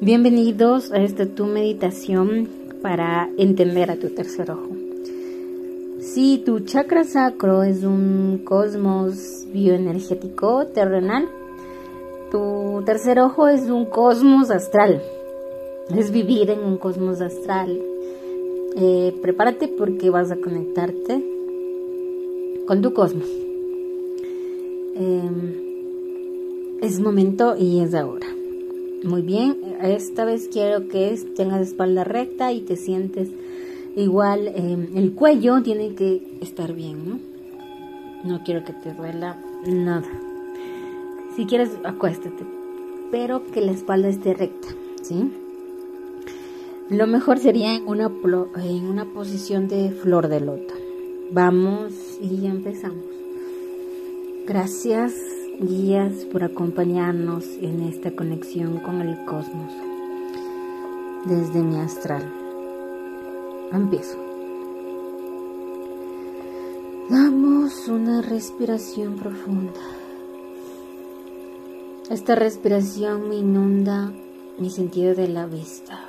Bienvenidos a esta tu meditación para entender a tu tercer ojo. Si tu chakra sacro es un cosmos bioenergético terrenal, tu tercer ojo es un cosmos astral. Es vivir en un cosmos astral. Eh, prepárate porque vas a conectarte con tu cosmos. Em, es momento y es ahora. Muy bien, esta vez quiero que tengas espalda recta y te sientes igual. Em, el cuello tiene que estar bien, ¿no? No quiero que te duela nada. Si quieres, acuéstate, pero que la espalda esté recta, ¿sí? Lo mejor sería en una, en una posición de flor de loto. Vamos y empezamos. Gracias guías por acompañarnos en esta conexión con el cosmos desde mi astral. Empiezo. Damos una respiración profunda. Esta respiración me inunda mi sentido de la vista.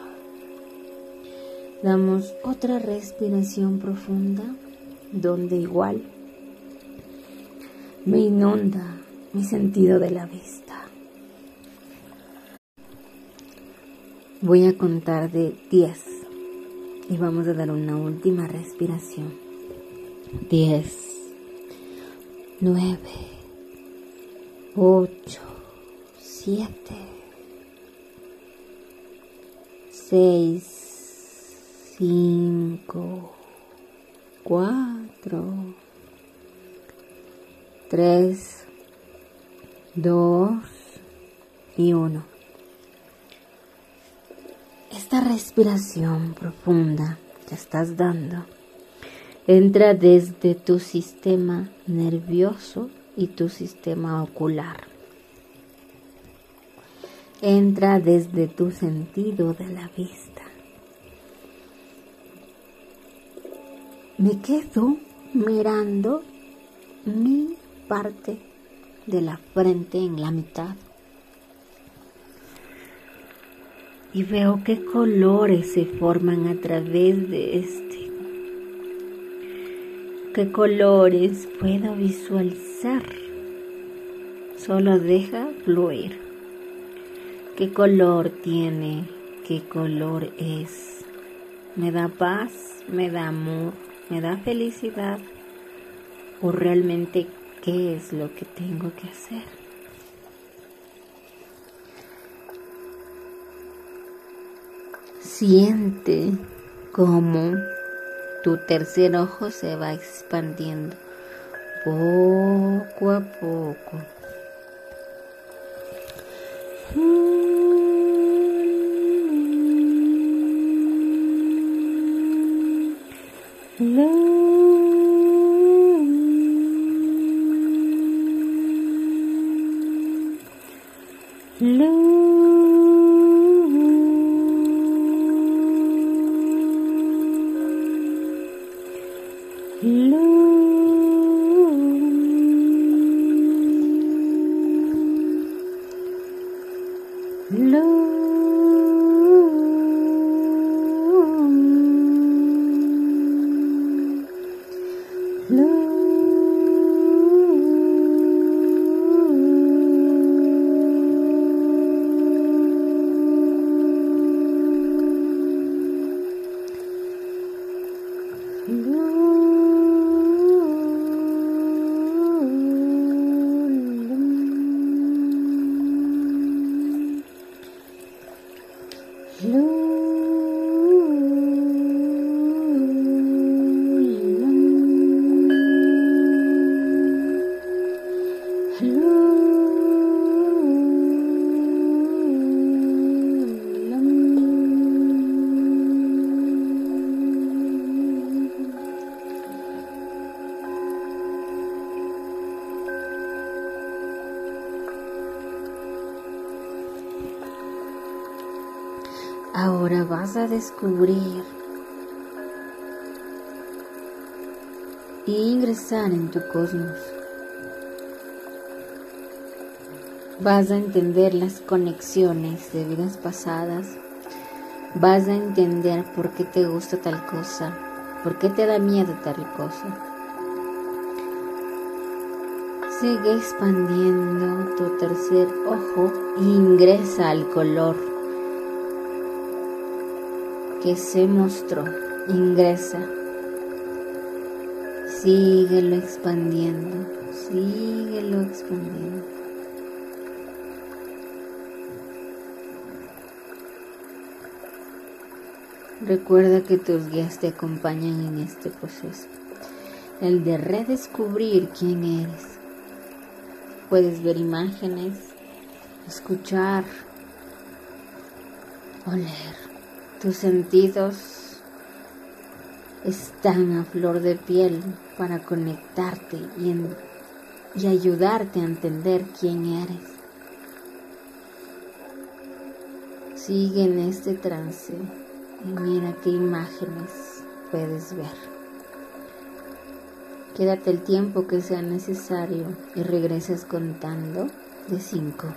Damos otra respiración profunda donde igual me inunda mi sentido de la vista. Voy a contar de 10 y vamos a dar una última respiración. 10, 9, 8, 7, 6, 5, 4, 3, dos y uno. Esta respiración profunda que estás dando entra desde tu sistema nervioso y tu sistema ocular. Entra desde tu sentido de la vista. Me quedo mirando mi parte de la frente en la mitad. Y veo qué colores se forman a través de este. ¿Qué colores puedo visualizar? Solo deja fluir. ¿Qué color tiene? ¿Qué color es? ¿Me da paz? ¿Me da amor? ¿Me da felicidad? ¿O realmente qué es lo que tengo que hacer. Siente cómo tu tercer ojo se va expandiendo poco a poco. Lou, Lou, Ahora vas a descubrir e ingresar en tu cosmos. Vas a entender las conexiones de vidas pasadas, vas a entender por qué te gusta tal cosa, por qué te da miedo tal cosa. Sigue expandiendo tu tercer ojo e ingresa al color que se mostró. Ingresa. Síguelo expandiendo. Síguelo expandiendo. Recuerda que tus guías te acompañan en este proceso, el de redescubrir quién eres. Puedes ver imágenes, escuchar, oler. Tus sentidos están a flor de piel para conectarte y, y ayudarte a entender quién eres. Sigue en este trance y mira qué imágenes puedes ver. Quédate el tiempo que sea necesario y regresas contando de 5.